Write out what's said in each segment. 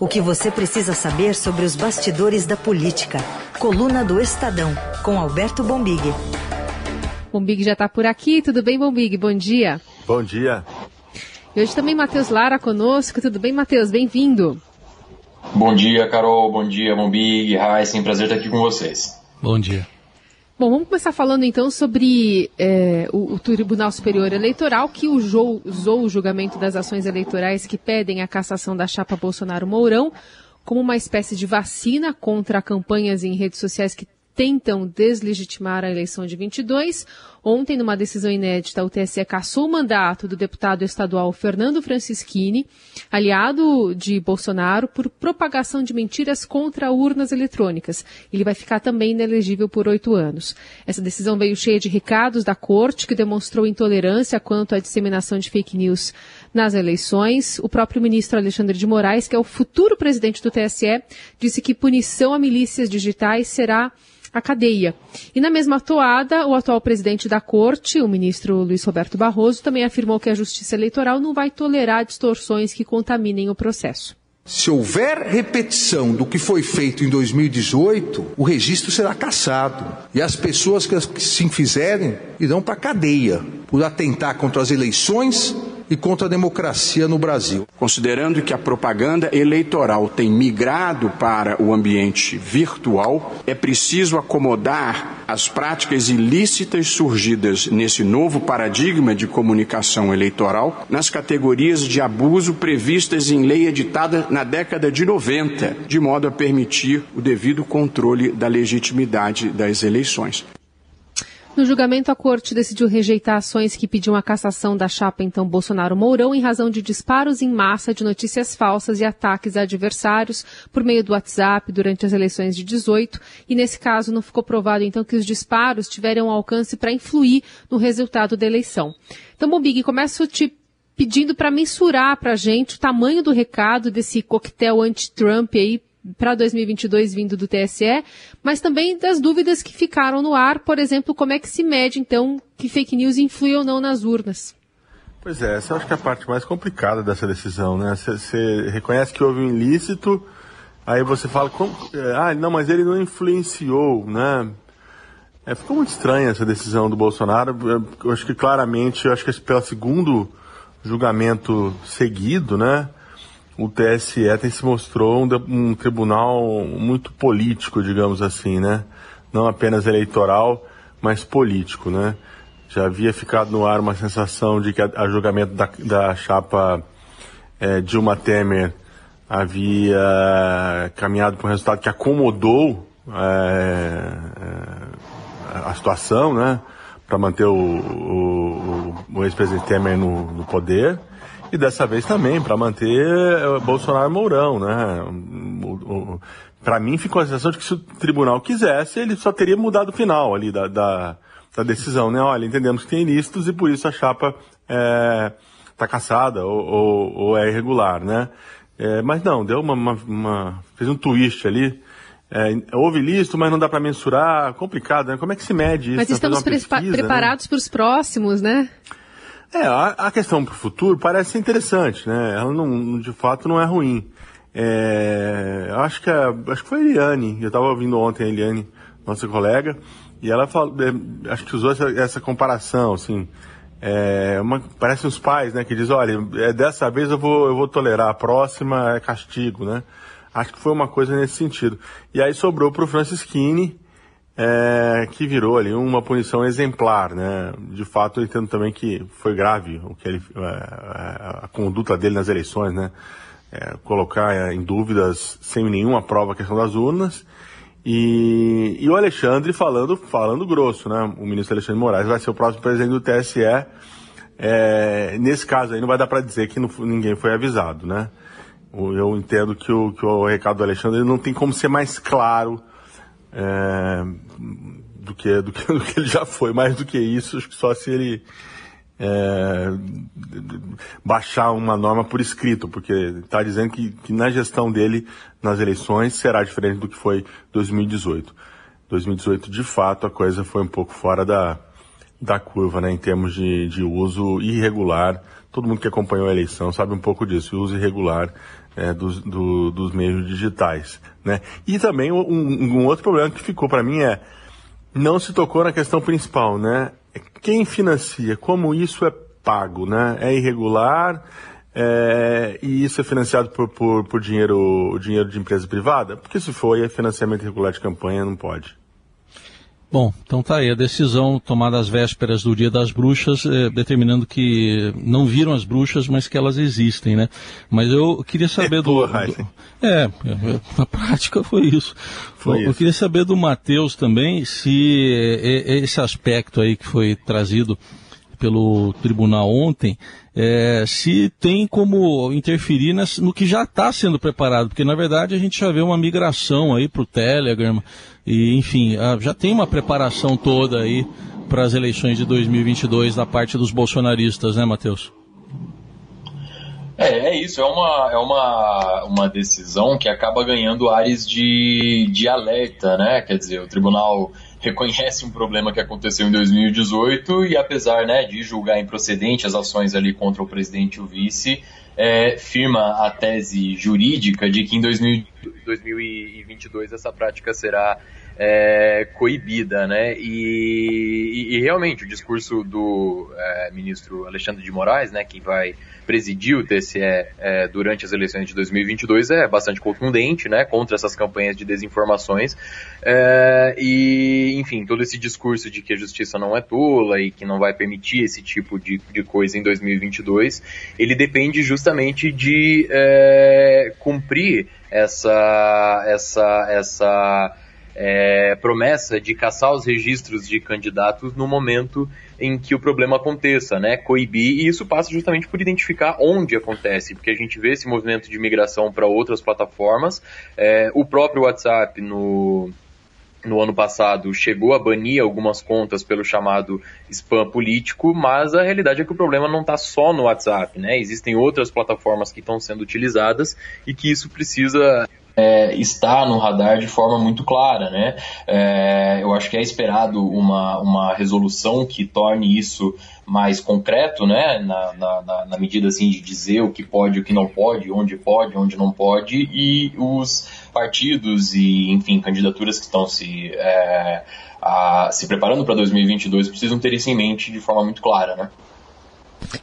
O que você precisa saber sobre os bastidores da política. Coluna do Estadão, com Alberto Bombig. Bombig já está por aqui. Tudo bem, Bombig? Bom dia. Bom dia. E hoje também Matheus Lara conosco. Tudo bem, Matheus? Bem-vindo. Bom dia, Carol. Bom dia, Bombig. Heisen. Prazer estar aqui com vocês. Bom dia. Bom, vamos começar falando então sobre é, o, o, Tribunal Superior Eleitoral, que usou, usou o julgamento das ações eleitorais que pedem a cassação da chapa Bolsonaro-Mourão como uma espécie de vacina contra campanhas em redes sociais que tentam deslegitimar a eleição de 22. Ontem, numa decisão inédita, o TSE cassou o mandato do deputado estadual Fernando Francischini, aliado de Bolsonaro, por propagação de mentiras contra urnas eletrônicas. Ele vai ficar também inelegível por oito anos. Essa decisão veio cheia de recados da corte, que demonstrou intolerância quanto à disseminação de fake news nas eleições. O próprio ministro Alexandre de Moraes, que é o futuro presidente do TSE, disse que punição a milícias digitais será a cadeia. E na mesma toada, o atual presidente da corte, o ministro Luiz Roberto Barroso, também afirmou que a justiça eleitoral não vai tolerar distorções que contaminem o processo. Se houver repetição do que foi feito em 2018, o registro será cassado. E as pessoas que se fizerem irão para a cadeia por atentar contra as eleições e contra a democracia no Brasil. Considerando que a propaganda eleitoral tem migrado para o ambiente virtual, é preciso acomodar as práticas ilícitas surgidas nesse novo paradigma de comunicação eleitoral nas categorias de abuso previstas em lei editada na década de 90, de modo a permitir o devido controle da legitimidade das eleições. No julgamento, a corte decidiu rejeitar ações que pediam a cassação da chapa então Bolsonaro-Mourão em razão de disparos em massa de notícias falsas e ataques a adversários por meio do WhatsApp durante as eleições de 18. E nesse caso não ficou provado então que os disparos tiveram alcance para influir no resultado da eleição. Então, Bobig, começo te pedindo para mensurar para a gente o tamanho do recado desse coquetel anti-Trump aí para 2022 vindo do TSE, mas também das dúvidas que ficaram no ar, por exemplo, como é que se mede, então, que fake news influi ou não nas urnas? Pois é, essa acho que é a parte mais complicada dessa decisão, né? Você reconhece que houve um ilícito, aí você fala, como, é, ah, não, mas ele não influenciou, né? É, ficou muito estranha essa decisão do Bolsonaro. Eu acho que claramente, eu acho que pelo segundo julgamento seguido, né? O TSE tem se mostrou um, um, tribunal muito político, digamos assim, né? Não apenas eleitoral, mas político, né? Já havia ficado no ar uma sensação de que a, a julgamento da, da chapa é, Dilma Temer havia caminhado para um resultado que acomodou é, é, a situação, né? Para manter o, o, o ex-presidente Temer no, no poder e dessa vez também para manter eh, Bolsonaro Mourão, né? Para mim ficou a sensação de que se o tribunal quisesse, ele só teria mudado o final ali da, da, da decisão, né? Olha, entendemos que tem ilícitos e por isso a chapa está é, caçada ou, ou, ou, é irregular, né? É, mas não, deu uma, uma, uma, fez um twist ali. É, houve ilícito, mas não dá para mensurar, complicado, né? Como é que se mede isso? Mas estamos pesquisa, né? preparados né? para os próximos, né? É, a, a questão para o futuro parece interessante, né? Ela não, de fato não é ruim. É, acho que a, acho que foi a Eliane, eu estava ouvindo ontem a Eliane, nossa colega, e ela falou, é, acho que usou essa, essa comparação, assim, é, uma, parece os pais, né, que diz, olha, é, dessa vez eu vou, eu vou tolerar, a próxima é castigo, né? Acho que foi uma coisa nesse sentido. E aí sobrou para o Francisquini, é, que virou ali uma punição exemplar, né? De fato, entendo também que foi grave o que ele, a, é, é, a conduta dele nas eleições, né? É, colocar em dúvidas sem nenhuma prova a questão das urnas e, e, o Alexandre falando, falando grosso, né? O ministro Alexandre Moraes vai ser o próximo presidente do TSE. É, nesse caso aí não vai dar para dizer que não, ninguém foi avisado, né? Eu entendo que o, que o recado do Alexandre não tem como ser mais claro é, do, que, do, que, do que ele já foi. Mais do que isso, acho que só se ele é, baixar uma norma por escrito, porque está dizendo que, que na gestão dele nas eleições será diferente do que foi 2018. 2018, de fato, a coisa foi um pouco fora da, da curva, né, em termos de, de uso irregular. Todo mundo que acompanhou a eleição sabe um pouco disso, o uso irregular é, dos, do, dos meios digitais, né? E também um, um outro problema que ficou para mim é não se tocou na questão principal, né? Quem financia, como isso é pago, né? É irregular é, e isso é financiado por, por, por dinheiro, dinheiro de empresa privada? Porque se for, é financiamento irregular de campanha, não pode. Bom, então tá aí a decisão tomada às vésperas do Dia das Bruxas, eh, determinando que não viram as bruxas, mas que elas existem, né? Mas eu queria saber é, do, porra, do, é, na prática foi isso. Foi eu, isso. eu queria saber do Matheus também se é, esse aspecto aí que foi trazido pelo tribunal ontem, é, se tem como interferir nas, no que já está sendo preparado, porque na verdade a gente já vê uma migração aí para o Telegram, e enfim, já tem uma preparação toda aí para as eleições de 2022 da parte dos bolsonaristas, né, Matheus? É, é isso, é uma, é uma, uma decisão que acaba ganhando áreas de, de alerta, né? Quer dizer, o tribunal reconhece um problema que aconteceu em 2018 e apesar né, de julgar improcedente as ações ali contra o presidente e o vice, é, firma a tese jurídica de que em 2000, 2022 essa prática será é, coibida, né? E, e, e, realmente o discurso do é, ministro Alexandre de Moraes, né, que vai presidir o TSE é, durante as eleições de 2022 é bastante contundente, né, contra essas campanhas de desinformações. É, e, enfim, todo esse discurso de que a justiça não é tola e que não vai permitir esse tipo de, de coisa em 2022, ele depende justamente de é, cumprir essa essa essa é, promessa de caçar os registros de candidatos no momento em que o problema aconteça, né? Coibir, e isso passa justamente por identificar onde acontece, porque a gente vê esse movimento de migração para outras plataformas. É, o próprio WhatsApp no, no ano passado chegou a banir algumas contas pelo chamado spam político, mas a realidade é que o problema não está só no WhatsApp, né? Existem outras plataformas que estão sendo utilizadas e que isso precisa é, está no radar de forma muito clara, né? É, eu acho que é esperado uma, uma resolução que torne isso mais concreto, né? Na, na, na, medida assim de dizer o que pode, o que não pode, onde pode, onde não pode, e os partidos e, enfim, candidaturas que estão se, é, a, se preparando para 2022 precisam ter isso em mente de forma muito clara, né?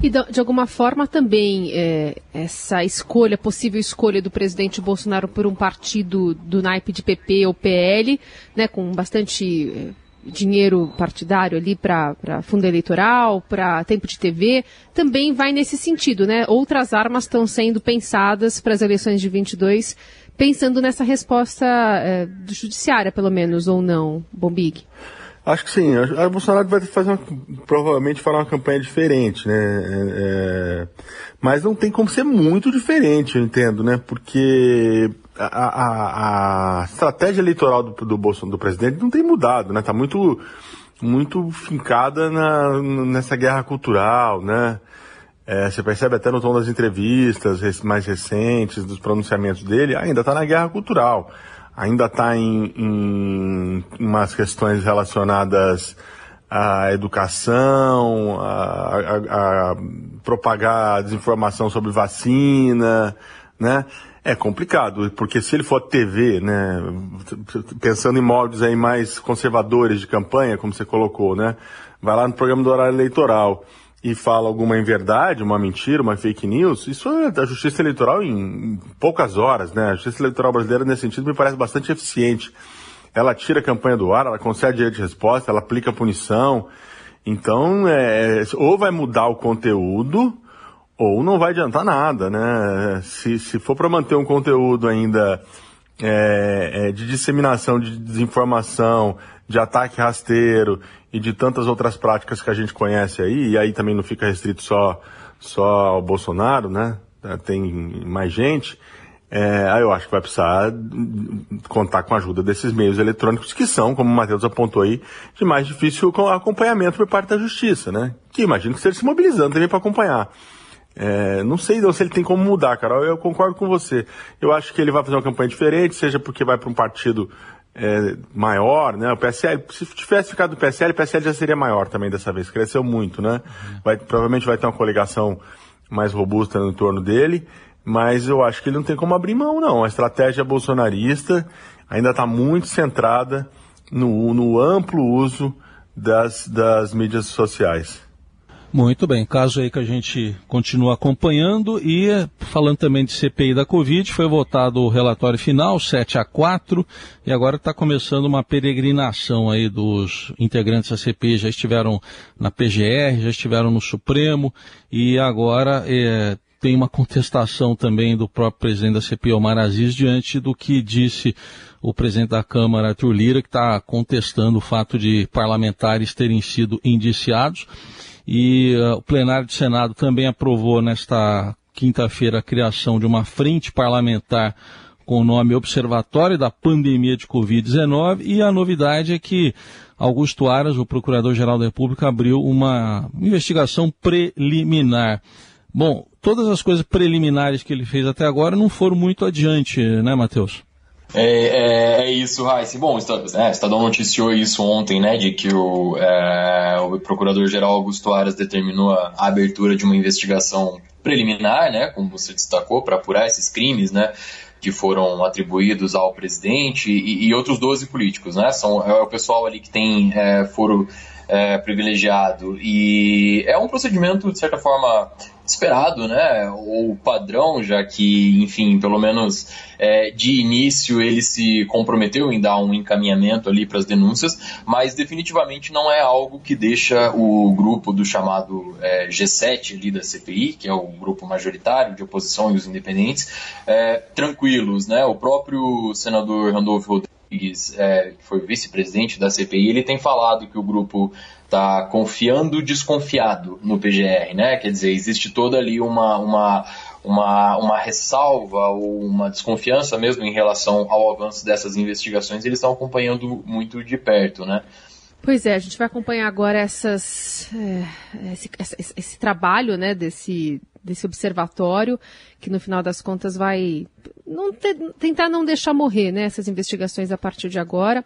E de, alguma forma também é, essa escolha, possível escolha do presidente Bolsonaro por um partido do naipe de PP ou PL, né, com bastante é, dinheiro partidário ali para fundo eleitoral, para tempo de TV, também vai nesse sentido, né? Outras armas estão sendo pensadas para as eleições de 22, pensando nessa resposta é, do judiciária, pelo menos, ou não, Bombig? Acho que sim. O Bolsonaro vai fazer uma, provavelmente fará uma campanha diferente, né? É, é, mas não tem como ser muito diferente, eu entendo, né? Porque a, a, a estratégia eleitoral do, do Bolsonaro, do presidente, não tem mudado, né? Tá muito, muito fincada na, nessa guerra cultural, né? É, você percebe até no tom das entrevistas mais recentes, dos pronunciamentos dele, ainda está na guerra cultural ainda está em, em umas questões relacionadas à educação, a, a, a, propagar desinformação sobre vacina, né? É complicado, porque se ele for TV, né, pensando em moldes aí mais conservadores de campanha, como você colocou, né, vai lá no programa do horário eleitoral e fala alguma inverdade, uma mentira, uma fake news, isso é da justiça eleitoral em poucas horas, né? A justiça eleitoral brasileira, nesse sentido, me parece bastante eficiente. Ela tira a campanha do ar, ela concede direito de resposta, ela aplica punição. Então, é, ou vai mudar o conteúdo, ou não vai adiantar nada, né? Se, se for para manter um conteúdo ainda é, é, de disseminação de desinformação, de ataque rasteiro e de tantas outras práticas que a gente conhece aí, e aí também não fica restrito só, só ao Bolsonaro, né? Tem mais gente. É, aí eu acho que vai precisar contar com a ajuda desses meios eletrônicos que são, como o Matheus apontou aí, de mais difícil acompanhamento por parte da justiça, né? Que imagino que esteja se mobilizando também para acompanhar. É, não sei não, se ele tem como mudar, Carol. Eu concordo com você. Eu acho que ele vai fazer uma campanha diferente, seja porque vai para um partido é, maior, né? O PSL, se tivesse ficado o PSL, o PSL já seria maior também dessa vez, cresceu muito, né? Vai, provavelmente vai ter uma coligação mais robusta no entorno dele, mas eu acho que ele não tem como abrir mão, não. A estratégia bolsonarista ainda está muito centrada no, no amplo uso das, das mídias sociais. Muito bem, caso aí que a gente continua acompanhando e falando também de CPI da Covid, foi votado o relatório final, 7 a 4, e agora está começando uma peregrinação aí dos integrantes da CPI, já estiveram na PGR, já estiveram no Supremo, e agora é, tem uma contestação também do próprio presidente da CPI, Omar Aziz, diante do que disse o presidente da Câmara, Arthur Lira, que está contestando o fato de parlamentares terem sido indiciados. E uh, o plenário do Senado também aprovou nesta quinta-feira a criação de uma frente parlamentar com o nome Observatório da Pandemia de Covid-19 e a novidade é que Augusto Aras, o Procurador-Geral da República, abriu uma investigação preliminar. Bom, todas as coisas preliminares que ele fez até agora não foram muito adiante, né, Matheus? É, é, é, isso, Raíssa. Bom, o é, Estadão noticiou isso ontem, né, de que o, é, o Procurador-Geral Augusto Aras determinou a, abertura de uma investigação preliminar, né, como você destacou, para apurar esses crimes, né, que foram atribuídos ao presidente e, e outros 12 políticos, né, são, é o pessoal ali que tem é, é, privilegiado e é um procedimento, de certa forma, esperado, né? Ou padrão, já que, enfim, pelo menos é, de início ele se comprometeu em dar um encaminhamento ali para as denúncias, mas definitivamente não é algo que deixa o grupo do chamado é, G7 ali da CPI, que é o grupo majoritário de oposição e os independentes, é, tranquilos, né? O próprio senador Randolfo Rodrigues, é, que foi vice-presidente da CPI, ele tem falado que o grupo está confiando desconfiado no PGR, né? Quer dizer, existe toda ali uma, uma, uma, uma ressalva ou uma desconfiança mesmo em relação ao avanço dessas investigações. Eles estão acompanhando muito de perto, né? Pois é, a gente vai acompanhar agora essas, é, esse, esse, esse, trabalho né, desse, desse observatório, que no final das contas vai não te, tentar não deixar morrer né, essas investigações a partir de agora.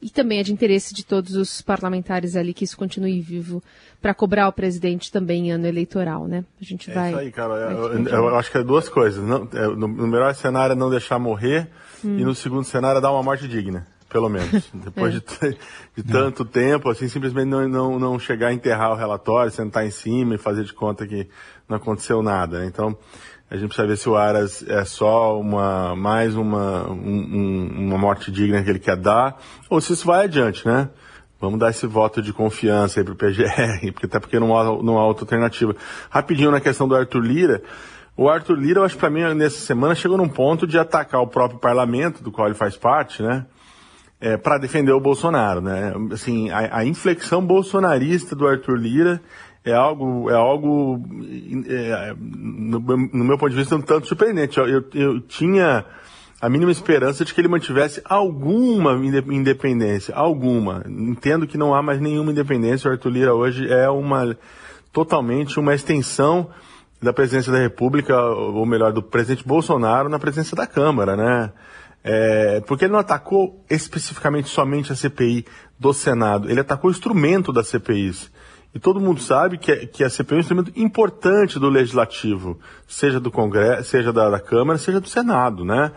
E também é de interesse de todos os parlamentares ali que isso continue vivo para cobrar o presidente também em ano eleitoral, né? A gente é vai. Isso aí, cara. Eu, eu, acho que é duas coisas. Não, é, no, no, melhor cenário é não deixar morrer hum. e no segundo cenário é dar uma morte digna, pelo menos. Depois é. de, de, tanto tempo, assim, simplesmente não, não, não chegar a enterrar o relatório, sentar em cima e fazer de conta que não aconteceu nada. Né? Então a gente precisa ver se o Aras é só uma, mais uma, um, uma morte digna que ele quer dar, ou se isso vai adiante, né? Vamos dar esse voto de confiança aí pro PGR, porque até porque não há, não há outra alternativa. Rapidinho na questão do Arthur Lira, o Arthur Lira, eu acho que para mim, nessa semana, chegou num ponto de atacar o próprio parlamento, do qual ele faz parte, né? É, para defender o Bolsonaro, né? Assim, a, a inflexão bolsonarista do Arthur Lira é algo, é algo é, no, no, meu ponto de vista, um tanto surpreendente. Eu, eu, eu, tinha a mínima esperança de que ele mantivesse alguma independência, alguma. Entendo que não há mais nenhuma independência. O Arthur Lira hoje é uma totalmente uma extensão da presidência da República, ou melhor, do presidente Bolsonaro na presença da Câmara, né? É, porque ele não atacou especificamente somente a CPI do Senado, ele atacou o instrumento das CPIs. E todo mundo sabe que, que a CPI é um instrumento importante do legislativo, seja do Congresso, seja da, da Câmara, seja do Senado, né?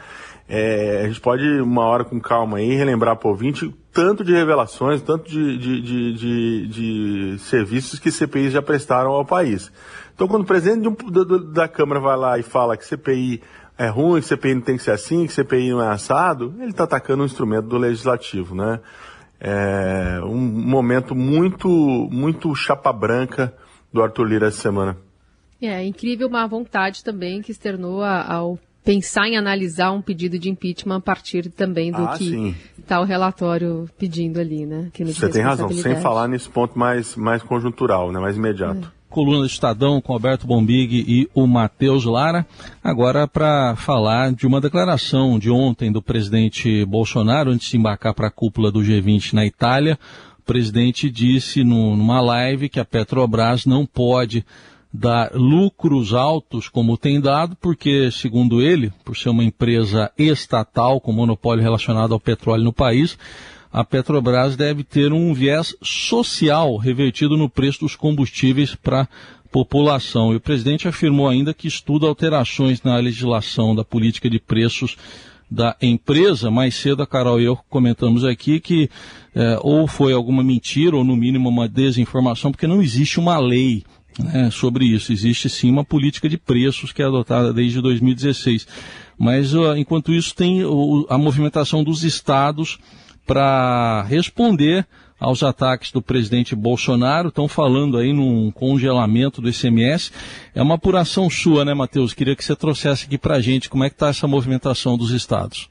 É, a gente pode, uma hora com calma aí, relembrar para o ouvinte tanto de revelações, tanto de, de, de, de, de serviços que CPIs já prestaram ao país. Então, quando o presidente um, da, da Câmara vai lá e fala que CPI é ruim, que CPI não tem que ser assim, que CPI não é assado, ele está atacando um instrumento do legislativo, né? É um momento muito, muito chapa branca do Arthur Lira essa semana. É, incrível uma vontade também que externou ao pensar em analisar um pedido de impeachment a partir também do ah, que está o relatório pedindo ali, né? Você tem razão, sem falar nesse ponto mais, mais conjuntural, né, mais imediato. É coluna do Estadão com Alberto Bombig e o Matheus Lara. Agora para falar de uma declaração de ontem do presidente Bolsonaro, antes de embarcar para a cúpula do G20 na Itália. O presidente disse numa live que a Petrobras não pode dar lucros altos como tem dado, porque, segundo ele, por ser uma empresa estatal com monopólio relacionado ao petróleo no país, a Petrobras deve ter um viés social revertido no preço dos combustíveis para a população. E o presidente afirmou ainda que estuda alterações na legislação da política de preços da empresa. Mais cedo a Carol e eu comentamos aqui que é, ou foi alguma mentira ou no mínimo uma desinformação, porque não existe uma lei né, sobre isso. Existe sim uma política de preços que é adotada desde 2016. Mas uh, enquanto isso tem a movimentação dos estados para responder aos ataques do presidente Bolsonaro. Estão falando aí num congelamento do ICMS. É uma apuração sua, né, Matheus? Queria que você trouxesse aqui para a gente como é que está essa movimentação dos estados.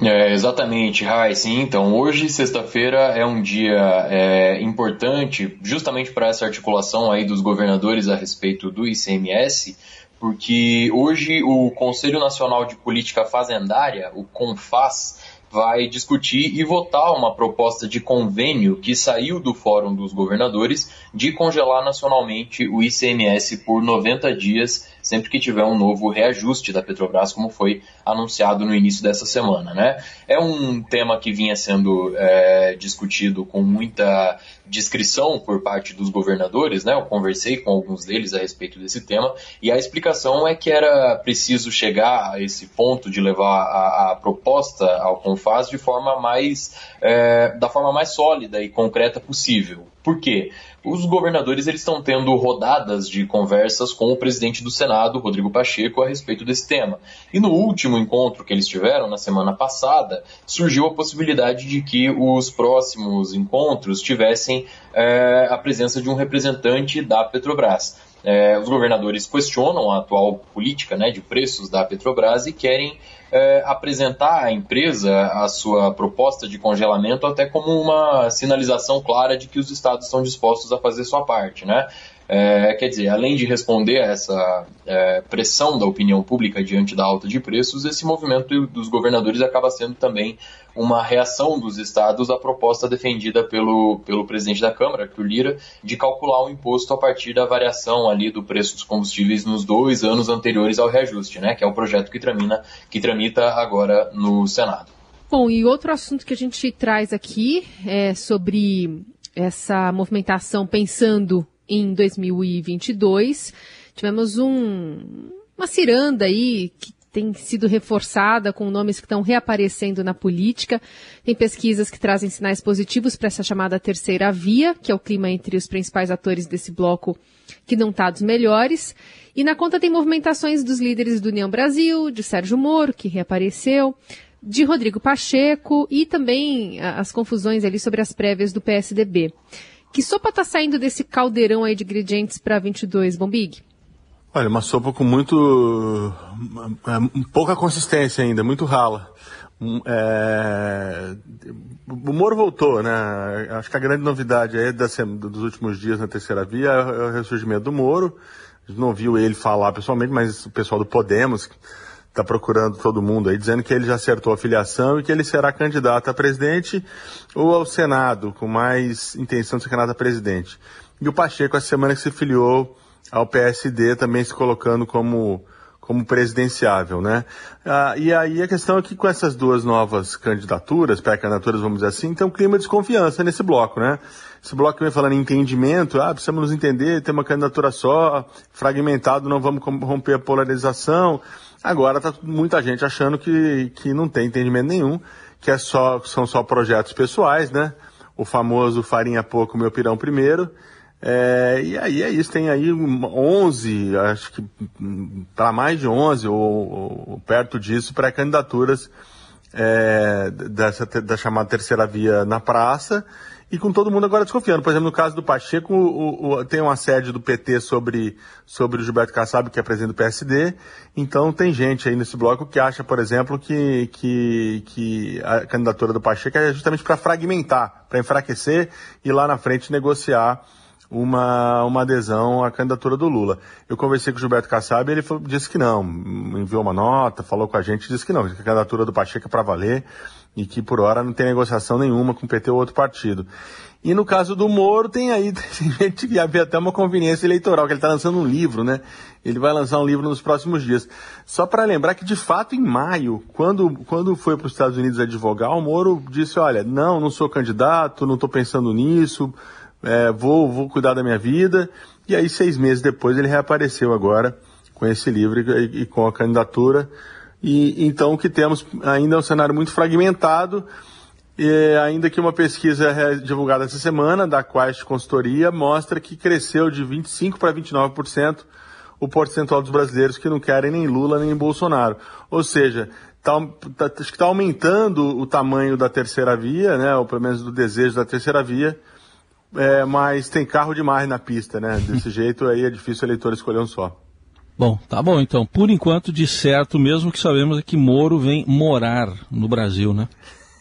É, exatamente. Sim, então hoje, sexta-feira, é um dia é, importante, justamente para essa articulação aí dos governadores a respeito do ICMS, porque hoje o Conselho Nacional de Política Fazendária, o CONFAS, vai discutir e votar uma proposta de convênio que saiu do Fórum dos Governadores de congelar nacionalmente o ICMS por 90 dias, sempre que tiver um novo reajuste da Petrobras, como foi anunciado no início dessa semana. Né? É um tema que vinha sendo é, discutido com muita discrição por parte dos governadores, né? Eu conversei com alguns deles a respeito desse tema e a explicação é que era preciso chegar a esse ponto de levar a, a proposta ao Confaz de forma mais é, da forma mais sólida e concreta possível. Por quê? Os governadores eles estão tendo rodadas de conversas com o presidente do Senado, Rodrigo Pacheco, a respeito desse tema. E no último encontro que eles tiveram, na semana passada, surgiu a possibilidade de que os próximos encontros tivessem é, a presença de um representante da Petrobras. É, os governadores questionam a atual política né, de preços da Petrobras e querem é, apresentar à empresa a sua proposta de congelamento até como uma sinalização clara de que os estados estão dispostos a fazer sua parte, né? É, quer dizer, além de responder a essa é, pressão da opinião pública diante da alta de preços, esse movimento dos governadores acaba sendo também uma reação dos estados à proposta defendida pelo, pelo presidente da Câmara, Arthur Lira, de calcular o imposto a partir da variação ali do preço dos combustíveis nos dois anos anteriores ao reajuste, né, que é o projeto que, tramina, que tramita agora no Senado. Bom, e outro assunto que a gente traz aqui é sobre essa movimentação pensando em 2022. Tivemos um, uma ciranda aí que tem sido reforçada com nomes que estão reaparecendo na política. Tem pesquisas que trazem sinais positivos para essa chamada terceira via, que é o clima entre os principais atores desse bloco que não está dos melhores. E na conta tem movimentações dos líderes do União Brasil, de Sérgio Moro, que reapareceu, de Rodrigo Pacheco e também as confusões ali sobre as prévias do PSDB. Que sopa está saindo desse caldeirão aí de ingredientes para 22, Bombig? Olha, uma sopa com muito. É, pouca consistência ainda, muito rala. Hum, é, o Moro voltou, né? Acho que a grande novidade aí dos últimos dias na terceira via é o ressurgimento do Moro. A gente não viu ele falar pessoalmente, mas o pessoal do Podemos está procurando todo mundo aí, dizendo que ele já acertou a filiação e que ele será candidato a presidente ou ao Senado, com mais intenção de ser candidato a presidente. E o Pacheco, essa semana que se filiou ao PSD, também se colocando como, como presidenciável, né? Ah, e aí a questão é que com essas duas novas candidaturas, pré-candidaturas, vamos dizer assim, tem um clima de desconfiança nesse bloco, né? Esse bloco vem falando em entendimento, ah, precisamos nos entender, ter uma candidatura só, fragmentado, não vamos romper a polarização. Agora está muita gente achando que, que não tem entendimento nenhum, que é só, são só projetos pessoais, né? O famoso farinha pouco, meu pirão primeiro. É, e aí é isso, tem aí 11, acho que para mais de 11 ou, ou perto disso, pré-candidaturas é, dessa da chamada terceira via na praça e com todo mundo agora desconfiando. Por exemplo, no caso do Pacheco, o, o, tem um assédio do PT sobre, sobre o Gilberto Kassab, que é presidente do PSD. Então tem gente aí nesse bloco que acha, por exemplo, que, que, que a candidatura do Pacheco é justamente para fragmentar, para enfraquecer e lá na frente negociar uma, uma adesão à candidatura do Lula. Eu conversei com o Gilberto Kassab e ele falou, disse que não, enviou uma nota, falou com a gente, disse que não, que a candidatura do Pacheco é para valer e que por hora não tem negociação nenhuma com o PT ou outro partido. E no caso do Moro, tem aí tem gente que havia até uma conveniência eleitoral, que ele está lançando um livro, né? Ele vai lançar um livro nos próximos dias. Só para lembrar que, de fato, em maio, quando, quando foi para os Estados Unidos advogar, o Moro disse, olha, não, não sou candidato, não estou pensando nisso, é, vou, vou cuidar da minha vida. E aí, seis meses depois, ele reapareceu agora com esse livro e, e com a candidatura. E então o que temos ainda é um cenário muito fragmentado. E ainda que uma pesquisa divulgada essa semana da Quest Consultoria mostra que cresceu de 25 para 29% o percentual dos brasileiros que não querem nem Lula nem Bolsonaro. Ou seja, tá, tá, acho que está aumentando o tamanho da terceira via, né, ou pelo menos do desejo da terceira via, é, mas tem carro demais na pista, né? Desse jeito aí é difícil o eleitor escolher um só. Bom, tá bom então. Por enquanto, de certo, mesmo que sabemos é que Moro vem morar no Brasil, né?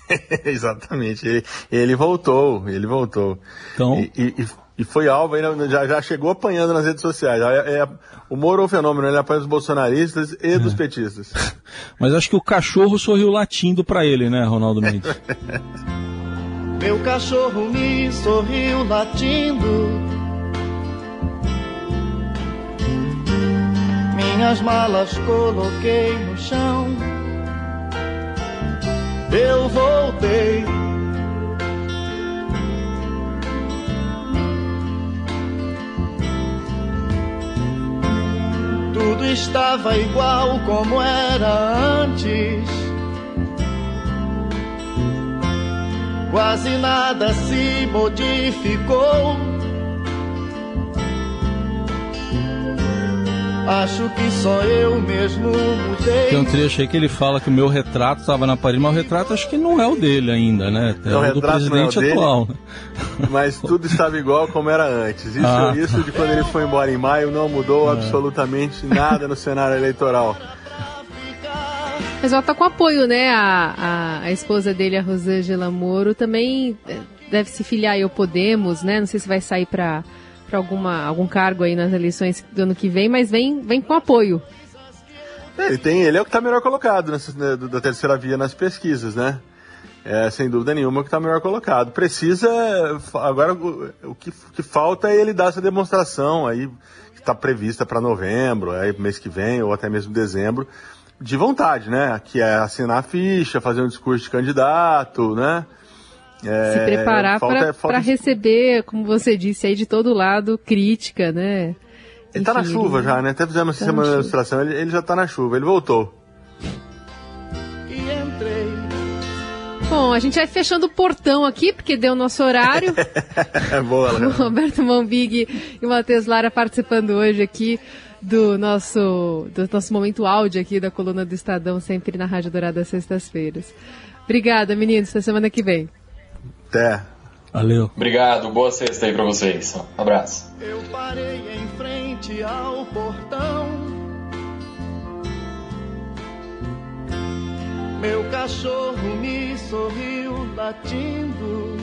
Exatamente. Ele, ele, voltou, ele voltou. Então... E, e, e foi alvo, já, já chegou apanhando nas redes sociais. É, é, o Moro é um fenômeno, ele apanha dos bolsonaristas e é. dos petistas. Mas acho que o cachorro sorriu latindo para ele, né, Ronaldo Mendes? Meu cachorro me sorriu latindo. Minhas malas coloquei no chão. Eu voltei tudo estava igual como era antes. Quase nada se modificou. Acho que só eu mesmo mudei. Tem um trecho aí que ele fala que o meu retrato estava na parede, mas o retrato acho que não é o dele ainda, né? É o, o do presidente é o atual. Dele, né? Mas tudo estava igual como era antes. Isso, ah. isso de quando ele foi embora em maio não mudou é. absolutamente nada no cenário eleitoral. Mas ela tá com apoio, né? A, a, a esposa dele, a Rosângela Moro, também eh, deve se filiar ao Podemos, né? Não sei se vai sair para para alguma algum cargo aí nas eleições do ano que vem, mas vem, vem com apoio. É, ele tem, ele é o que está melhor colocado nessa, né, da terceira via nas pesquisas, né? É, sem dúvida nenhuma, o que está melhor colocado. Precisa, agora, o, o que, que, falta é ele dar essa demonstração aí, que está prevista para novembro, aí mês que vem, ou até mesmo dezembro, de vontade, né? Que é assinar a ficha, fazer um discurso de candidato, né? É, se preparar para receber, como você disse aí, de todo lado, crítica, né? Ele Enfim, tá na chuva ele... já, né? Até fizemos essa tá semana de ilustração, ele, ele já tá na chuva, ele voltou. Bom, a gente vai fechando o portão aqui, porque deu o nosso horário. é boa, O Roberto Mombig e o Matheus Lara participando hoje aqui do nosso, do nosso momento áudio aqui da coluna do Estadão, sempre na Rádio Dourada, sextas-feiras. Obrigada, meninos. Até semana que vem. Até. Valeu. Obrigado, boa sexta aí pra vocês. Um abraço. Eu parei em frente ao portão. Meu cachorro me sorriu latindo.